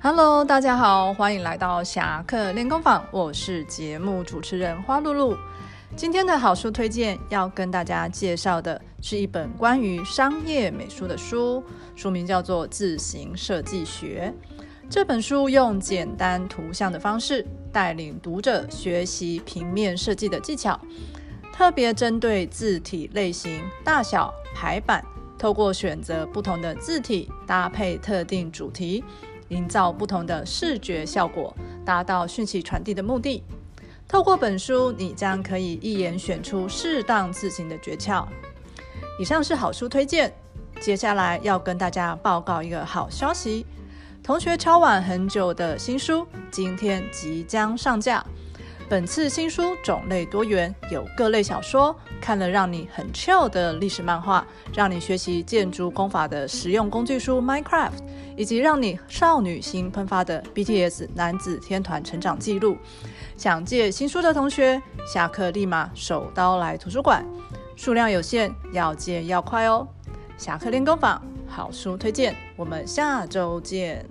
Hello，大家好，欢迎来到侠客练功坊，我是节目主持人花露露。今天的好书推荐要跟大家介绍的是一本关于商业美术的书，书名叫做《自行设计学》。这本书用简单图像的方式带领读者学习平面设计的技巧，特别针对字体类型、大小、排版，透过选择不同的字体搭配特定主题，营造不同的视觉效果，达到讯息传递的目的。透过本书，你将可以一眼选出适当字型的诀窍。以上是好书推荐，接下来要跟大家报告一个好消息。同学敲碗很久的新书，今天即将上架。本次新书种类多元，有各类小说，看了让你很 chill 的历史漫画，让你学习建筑工法的实用工具书《Minecraft》，以及让你少女心喷发的 BTS 男子天团成长记录。想借新书的同学，下课立马手刀来图书馆，数量有限，要借要快哦。侠客练功坊，好书推荐，我们下周见。